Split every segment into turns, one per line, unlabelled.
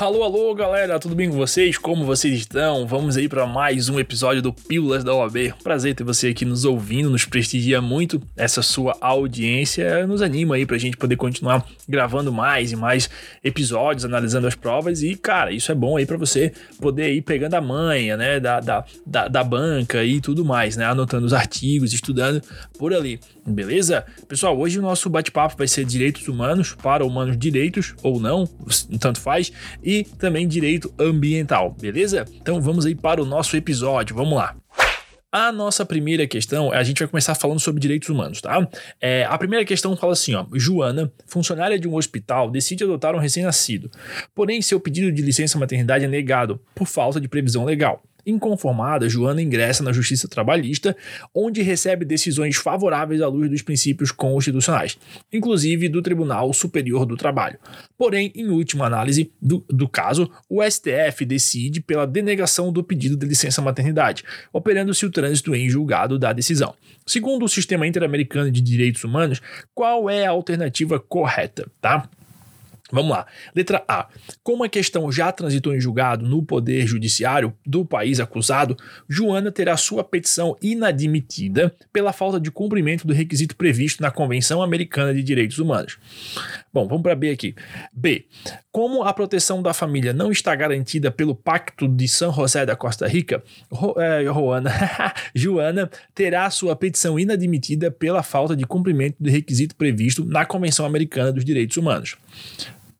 Alô, alô, galera, tudo bem com vocês? Como vocês estão? Vamos aí para mais um episódio do Pílulas da OAB. Prazer ter você aqui nos ouvindo, nos prestigia muito essa sua audiência, nos anima aí pra gente poder continuar gravando mais e mais episódios, analisando as provas e, cara, isso é bom aí para você poder ir pegando a manha, né, da, da, da, da banca e tudo mais, né, anotando os artigos, estudando por ali, beleza? Pessoal, hoje o nosso bate-papo vai ser direitos humanos para humanos direitos ou não, tanto faz, e também direito ambiental, beleza? Então vamos aí para o nosso episódio, vamos lá. A nossa primeira questão, a gente vai começar falando sobre direitos humanos, tá? É, a primeira questão fala assim, ó. Joana, funcionária de um hospital, decide adotar um recém-nascido. Porém, seu pedido de licença maternidade é negado por falta de previsão legal. Inconformada, Joana ingressa na Justiça Trabalhista, onde recebe decisões favoráveis à luz dos princípios constitucionais, inclusive do Tribunal Superior do Trabalho. Porém, em última análise do, do caso, o STF decide pela denegação do pedido de licença maternidade, operando-se o trânsito em julgado da decisão. Segundo o Sistema Interamericano de Direitos Humanos, qual é a alternativa correta, tá? Vamos lá. Letra A. Como a questão já transitou em julgado no Poder Judiciário do país acusado, Joana terá sua petição inadmitida pela falta de cumprimento do requisito previsto na Convenção Americana de Direitos Humanos. Bom, vamos para B aqui. B. Como a proteção da família não está garantida pelo Pacto de São José da Costa Rica, Ro, é, Joana, Joana terá sua petição inadmitida pela falta de cumprimento do requisito previsto na Convenção Americana dos Direitos Humanos.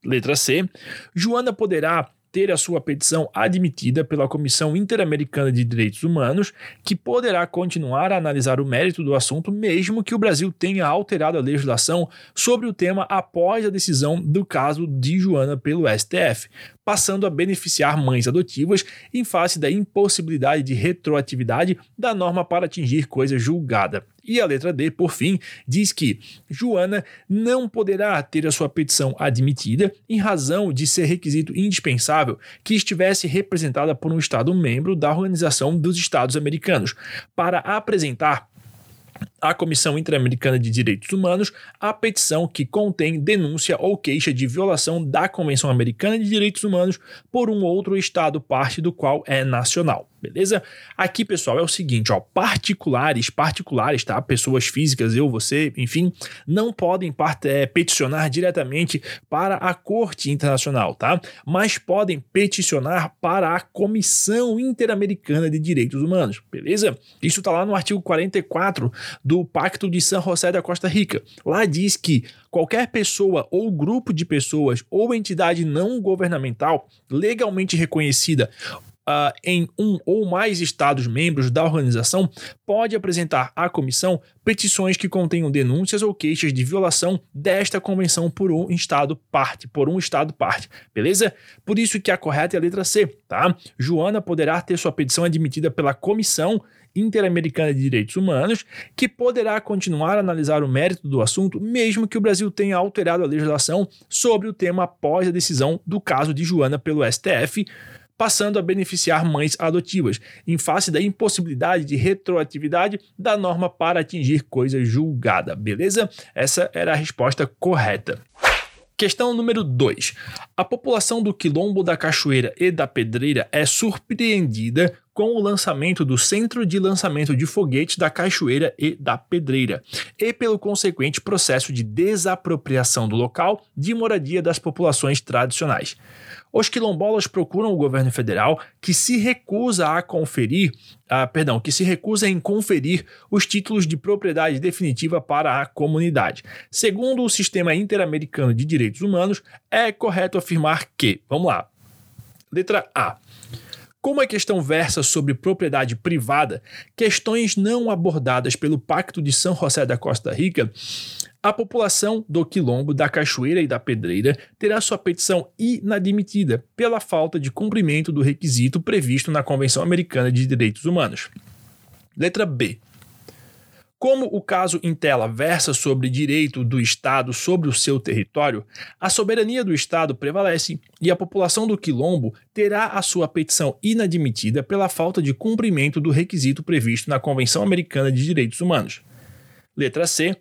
Letra C. Joana poderá ter a sua petição admitida pela Comissão Interamericana de Direitos Humanos, que poderá continuar a analisar o mérito do assunto, mesmo que o Brasil tenha alterado a legislação sobre o tema após a decisão do caso de Joana pelo STF, passando a beneficiar mães adotivas em face da impossibilidade de retroatividade da norma para atingir coisa julgada. E a letra D, por fim, diz que Joana não poderá ter a sua petição admitida em razão de ser requisito indispensável que estivesse representada por um Estado membro da Organização dos Estados Americanos. Para apresentar à Comissão Interamericana de Direitos Humanos a petição que contém denúncia ou queixa de violação da Convenção Americana de Direitos Humanos por um outro Estado parte do qual é nacional beleza? Aqui, pessoal, é o seguinte, ó, particulares, particulares, tá? Pessoas físicas, eu, você, enfim, não podem é, peticionar diretamente para a Corte Internacional, tá? Mas podem peticionar para a Comissão Interamericana de Direitos Humanos, beleza? Isso tá lá no artigo 44 do Pacto de San José da Costa Rica. Lá diz que qualquer pessoa ou grupo de pessoas ou entidade não governamental legalmente reconhecida uh, em um ou mais Estados membros da organização pode apresentar à comissão petições que contenham denúncias ou queixas de violação desta convenção por um Estado parte, por um Estado parte, beleza? Por isso que a correta é a letra C, tá? Joana poderá ter sua petição admitida pela comissão Interamericana de Direitos Humanos, que poderá continuar a analisar o mérito do assunto, mesmo que o Brasil tenha alterado a legislação sobre o tema após a decisão do caso de Joana pelo STF, passando a beneficiar mães adotivas, em face da impossibilidade de retroatividade da norma para atingir coisa julgada, beleza? Essa era a resposta correta. Questão número 2. A população do Quilombo da Cachoeira e da Pedreira é surpreendida com o lançamento do Centro de Lançamento de Foguetes da Cachoeira e da Pedreira, e pelo consequente processo de desapropriação do local de moradia das populações tradicionais. Os quilombolas procuram o governo federal que se recusa a conferir, ah, perdão, que se recusa em conferir os títulos de propriedade definitiva para a comunidade. Segundo o sistema interamericano de direitos humanos, é correto afirmar que, vamos lá. Letra A. Como a questão versa sobre propriedade privada, questões não abordadas pelo Pacto de São José da Costa Rica a população do Quilombo, da Cachoeira e da Pedreira terá sua petição inadmitida pela falta de cumprimento do requisito previsto na Convenção Americana de Direitos Humanos. Letra B. Como o caso em tela versa sobre direito do Estado sobre o seu território, a soberania do Estado prevalece e a população do Quilombo terá a sua petição inadmitida pela falta de cumprimento do requisito previsto na Convenção Americana de Direitos Humanos. Letra C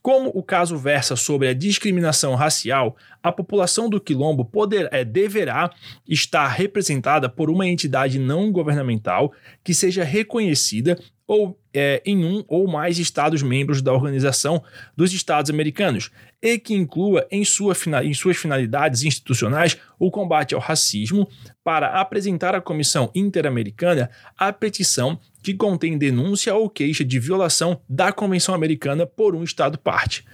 Como o caso versa sobre a discriminação racial, a população do quilombo poder, é, deverá estar representada por uma entidade não governamental que seja reconhecida ou é, em um ou mais Estados-membros da Organização dos Estados Americanos, e que inclua em, sua, em suas finalidades institucionais o combate ao racismo, para apresentar à Comissão Interamericana a petição que contém denúncia ou queixa de violação da Convenção Americana por um Estado parte.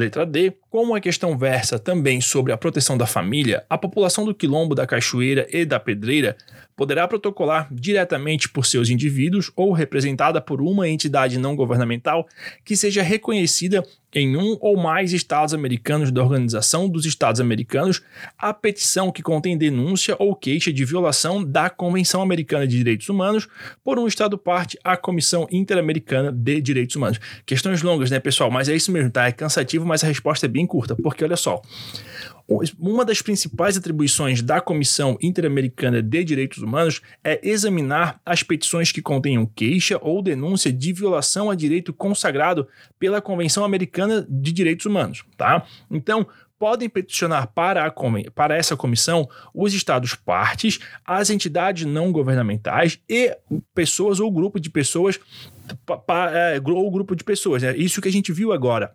Letra D. Como a questão versa também sobre a proteção da família, a população do Quilombo da Cachoeira e da Pedreira poderá protocolar diretamente por seus indivíduos ou representada por uma entidade não governamental que seja reconhecida em um ou mais estados americanos da Organização dos Estados Americanos a petição que contém denúncia ou queixa de violação da Convenção Americana de Direitos Humanos por um estado parte à Comissão Interamericana de Direitos Humanos. Questões longas, né, pessoal? Mas é isso mesmo, tá? É cansativo, mas a resposta é bem curta, porque olha só. Uma das principais atribuições da Comissão Interamericana de Direitos Humanos é examinar as petições que contenham queixa ou denúncia de violação a direito consagrado pela Convenção Americana de Direitos Humanos, tá? Então, podem peticionar para, a, para essa comissão os estados partes, as entidades não governamentais e pessoas ou grupo de pessoas, é, ou grupo de pessoas. É isso que a gente viu agora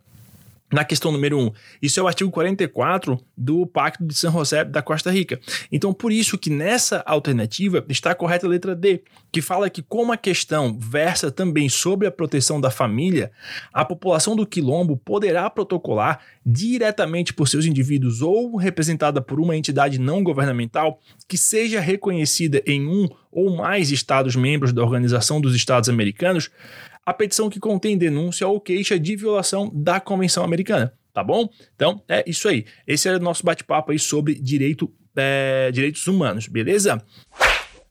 na questão número 1. Um. Isso é o artigo 44 do Pacto de San José da Costa Rica. Então, por isso que nessa alternativa está correta a letra D, que fala que como a questão versa também sobre a proteção da família, a população do quilombo poderá protocolar diretamente por seus indivíduos ou representada por uma entidade não governamental que seja reconhecida em um ou mais estados membros da Organização dos Estados Americanos a petição que contém denúncia ou queixa de violação da Convenção Americana, tá bom? Então, é isso aí. Esse era o nosso bate-papo aí sobre direito, é, direitos humanos, beleza?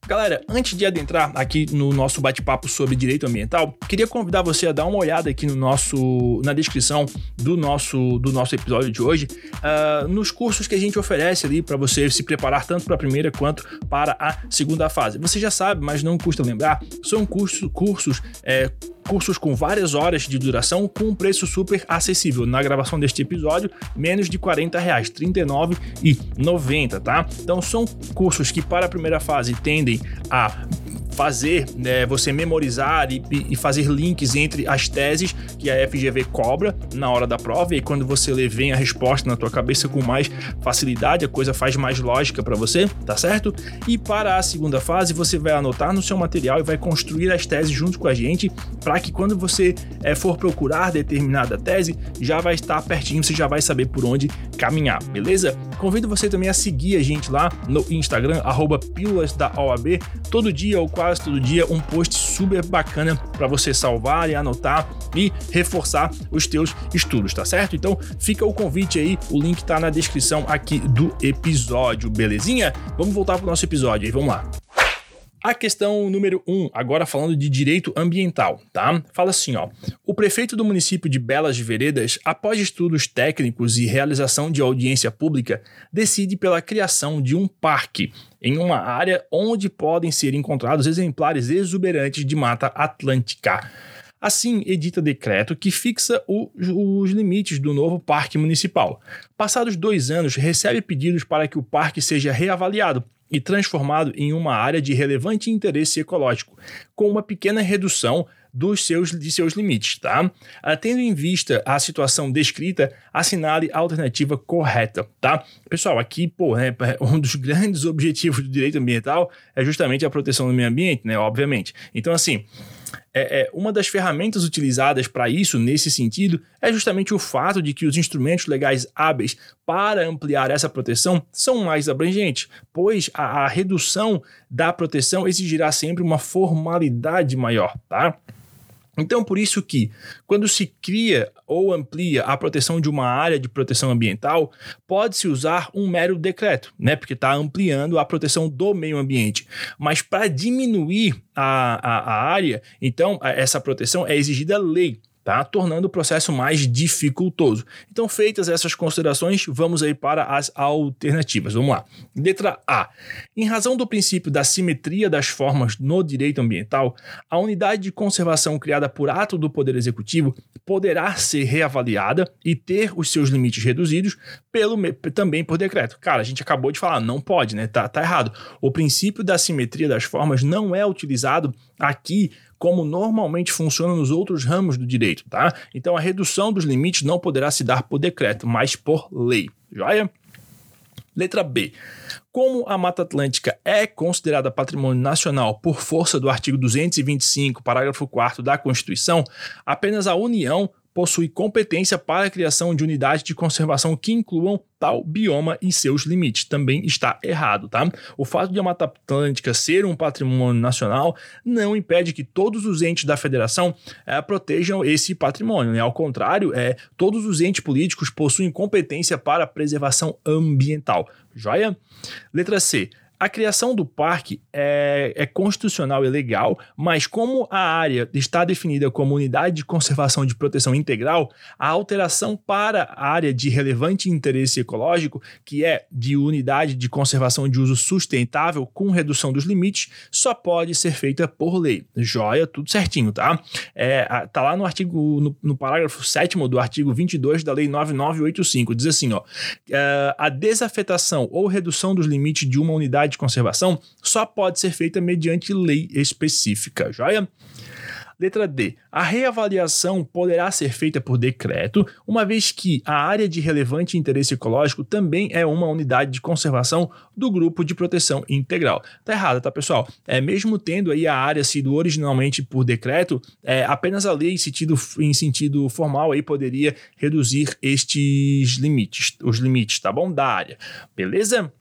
Galera, antes de adentrar aqui no nosso bate-papo sobre direito ambiental, queria convidar você a dar uma olhada aqui no nosso, na descrição do nosso, do nosso episódio de hoje, uh, nos cursos que a gente oferece ali para você se preparar tanto para a primeira quanto para a segunda fase. Você já sabe, mas não custa lembrar, são cursos, cursos é, cursos com várias horas de duração com um preço super acessível. Na gravação deste episódio, menos de 40 reais, R$ 39,90, tá? Então são cursos que para a primeira fase tendem a fazer, né, você memorizar e, e, fazer links entre as teses que a FGV cobra na hora da prova, e quando você lê, vem a resposta na tua cabeça com mais facilidade, a coisa faz mais lógica para você, tá certo? E para a segunda fase, você vai anotar no seu material e vai construir as teses junto com a gente, para que quando você é, for procurar determinada tese, já vai estar pertinho, você já vai saber por onde caminhar, beleza? Convido você também a seguir a gente lá no Instagram, arroba Pílulas da OAB, todo dia ou quase todo dia um post super bacana para você salvar e anotar e reforçar os teus estudos, tá certo? Então fica o convite aí, o link tá na descrição aqui do episódio, belezinha? Vamos voltar pro nosso episódio aí, vamos lá. A questão número 1, um, agora falando de direito ambiental, tá? Fala assim, ó. O prefeito do município de Belas Veredas, após estudos técnicos e realização de audiência pública, decide pela criação de um parque em uma área onde podem ser encontrados exemplares exuberantes de mata atlântica. Assim, edita decreto que fixa o, os limites do novo parque municipal. Passados dois anos, recebe pedidos para que o parque seja reavaliado e transformado em uma área de relevante interesse ecológico, com uma pequena redução dos seus, de seus limites, tá? Ah, tendo em vista a situação descrita, assinale a alternativa correta, tá? Pessoal, aqui, pô, né, um dos grandes objetivos do direito ambiental é justamente a proteção do meio ambiente, né? Obviamente. Então, assim, é, é, uma das ferramentas utilizadas para isso, nesse sentido, é justamente o fato de que os instrumentos legais hábeis para ampliar essa proteção são mais abrangentes, pois a, a redução da proteção exigirá sempre uma formalidade maior, tá? Então, por isso que, quando se cria ou amplia a proteção de uma área de proteção ambiental, pode-se usar um mero decreto, né? Porque está ampliando a proteção do meio ambiente. Mas para diminuir a, a, a área, então, essa proteção é exigida lei tá? Tornando o processo mais dificultoso. Então, feitas essas considerações, vamos aí para as alternativas. Vamos lá. Letra A. Em razão do princípio da simetria das formas no direito ambiental, a unidade de conservação criada por ato do Poder Executivo poderá ser reavaliada e ter os seus limites reduzidos pelo, também por decreto. Cara, a gente acabou de falar, não pode, né? Tá, tá errado. O princípio da simetria das formas não é utilizado aqui como normalmente funciona nos outros ramos do direito, tá? Então a redução dos limites não poderá se dar por decreto, mas por lei. Joia? Letra B. Como a Mata Atlântica é considerada patrimônio nacional por força do artigo 225, parágrafo 4 da Constituição, apenas a União possui competência para a criação de unidades de conservação que incluam tal bioma e seus limites. Também está errado, tá? O fato de a Mata Atlântica ser um patrimônio nacional não impede que todos os entes da federação é, protejam esse patrimônio. Né? Ao contrário, é, todos os entes políticos possuem competência para a preservação ambiental. Joia? Letra C. A criação do parque é, é, constitucional e legal, mas como a área está definida como unidade de conservação de proteção integral, a alteração para a área de relevante interesse ecológico, que é de unidade de conservação de uso sustentável com redução dos limites, só pode ser feita por lei. Joia, tudo certinho, tá? É, tá lá no artigo, no, no parágrafo 7 do artigo 22 da Lei 9985, diz assim, ó, é, a desafetação ou redução dos limites de uma unidade de conservação só pode ser feita mediante lei específica, joia? Letra D. A reavaliação poderá ser feita por decreto, uma vez que a área de relevante interesse ecológico também é uma unidade de conservação do grupo de proteção integral. Tá errado, tá, pessoal? É mesmo tendo aí a área sido originalmente por decreto, é, apenas a lei em sentido, em sentido formal aí poderia reduzir estes limites, os limites, tá bom? Da área. Beleza?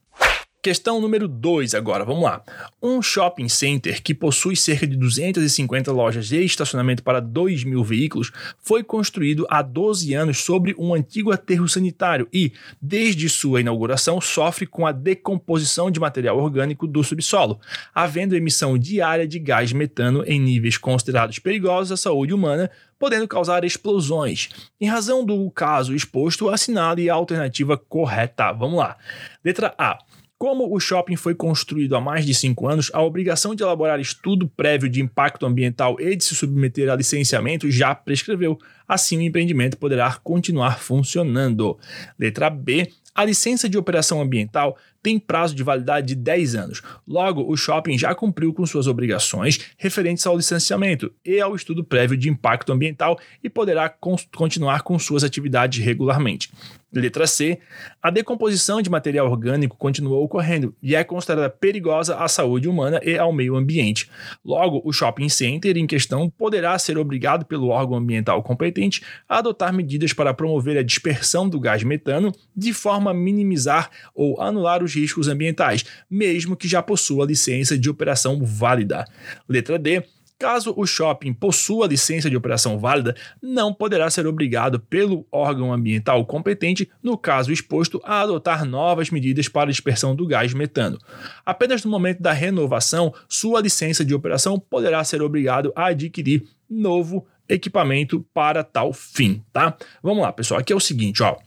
Questão número 2 agora, vamos lá. Um shopping center que possui cerca de 250 lojas e estacionamento para 2 mil veículos foi construído há 12 anos sobre um antigo aterro sanitário e, desde sua inauguração, sofre com a decomposição de material orgânico do subsolo, havendo emissão diária de gás metano em níveis considerados perigosos à saúde humana, podendo causar explosões. Em razão do caso exposto, assinale a alternativa correta. Vamos lá. Letra A. Como o shopping foi construído há mais de cinco anos, a obrigação de elaborar estudo prévio de impacto ambiental e de se submeter a licenciamento já prescreveu. Assim, o empreendimento poderá continuar funcionando. Letra B. A licença de operação ambiental tem prazo de validade de 10 anos. Logo, o shopping já cumpriu com suas obrigações referentes ao licenciamento e ao estudo prévio de impacto ambiental e poderá continuar com suas atividades regularmente. Letra C. A decomposição de material orgânico continuou ocorrendo e é considerada perigosa à saúde humana e ao meio ambiente. Logo, o shopping center em questão poderá ser obrigado pelo órgão ambiental competente a adotar medidas para promover a dispersão do gás metano de forma a minimizar ou anular os riscos ambientais, mesmo que já possua licença de operação válida. Letra D. Caso o shopping possua licença de operação válida, não poderá ser obrigado pelo órgão ambiental competente, no caso exposto, a adotar novas medidas para dispersão do gás metano. Apenas no momento da renovação, sua licença de operação poderá ser obrigado a adquirir novo equipamento para tal fim, tá? Vamos lá, pessoal. Aqui é o seguinte, ó.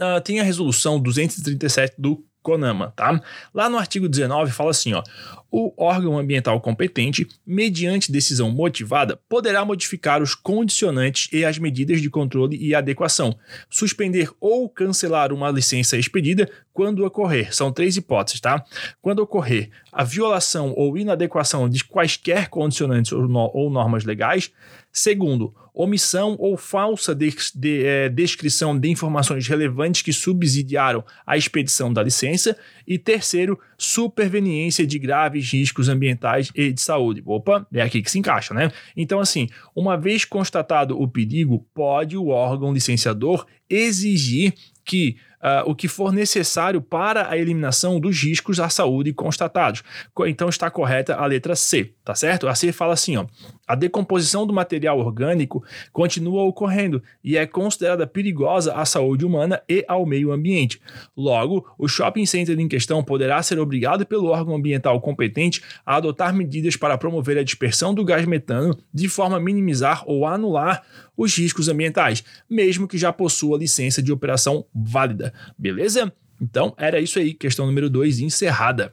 Uh, tem a resolução 237 do CONAMA, tá? Lá no artigo 19 fala assim, ó: o órgão ambiental competente, mediante decisão motivada, poderá modificar os condicionantes e as medidas de controle e adequação, suspender ou cancelar uma licença expedida quando ocorrer. São três hipóteses, tá? Quando ocorrer a violação ou inadequação de quaisquer condicionantes ou, no ou normas legais, Segundo, omissão ou falsa de, de, é, descrição de informações relevantes que subsidiaram a expedição da licença. E terceiro, superveniência de graves riscos ambientais e de saúde. Opa, é aqui que se encaixa, né? Então, assim, uma vez constatado o perigo, pode o órgão licenciador exigir que uh, o que for necessário para a eliminação dos riscos à saúde constatados. Então está correta a letra C, tá certo? A C fala assim, ó. A decomposição do material orgânico continua ocorrendo e é considerada perigosa à saúde humana e ao meio ambiente. Logo, o shopping center em questão poderá ser obrigado pelo órgão ambiental competente a adotar medidas para promover a dispersão do gás metano de forma a minimizar ou anular os riscos ambientais, mesmo que já possua licença de operação válida. Beleza? Então, era isso aí, questão número 2 encerrada.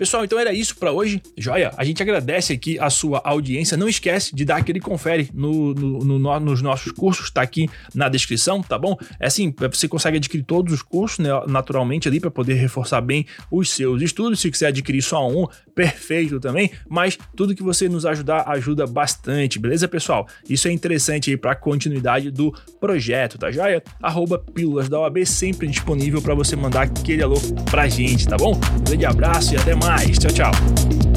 Pessoal, então era isso para hoje. Joia? A gente agradece aqui a sua audiência. Não esquece de dar aquele confere no, no, no, nos nossos cursos, tá aqui na descrição, tá bom? É assim, você consegue adquirir todos os cursos né, naturalmente ali para poder reforçar bem os seus estudos. Se quiser adquirir só um, perfeito também. Mas tudo que você nos ajudar ajuda bastante, beleza, pessoal? Isso é interessante aí para a continuidade do projeto, tá joia? Arroba Pílulas da OAB sempre disponível para você mandar aquele alô pra gente, tá bom? Um grande abraço e até mais mais. Tchau, tchau.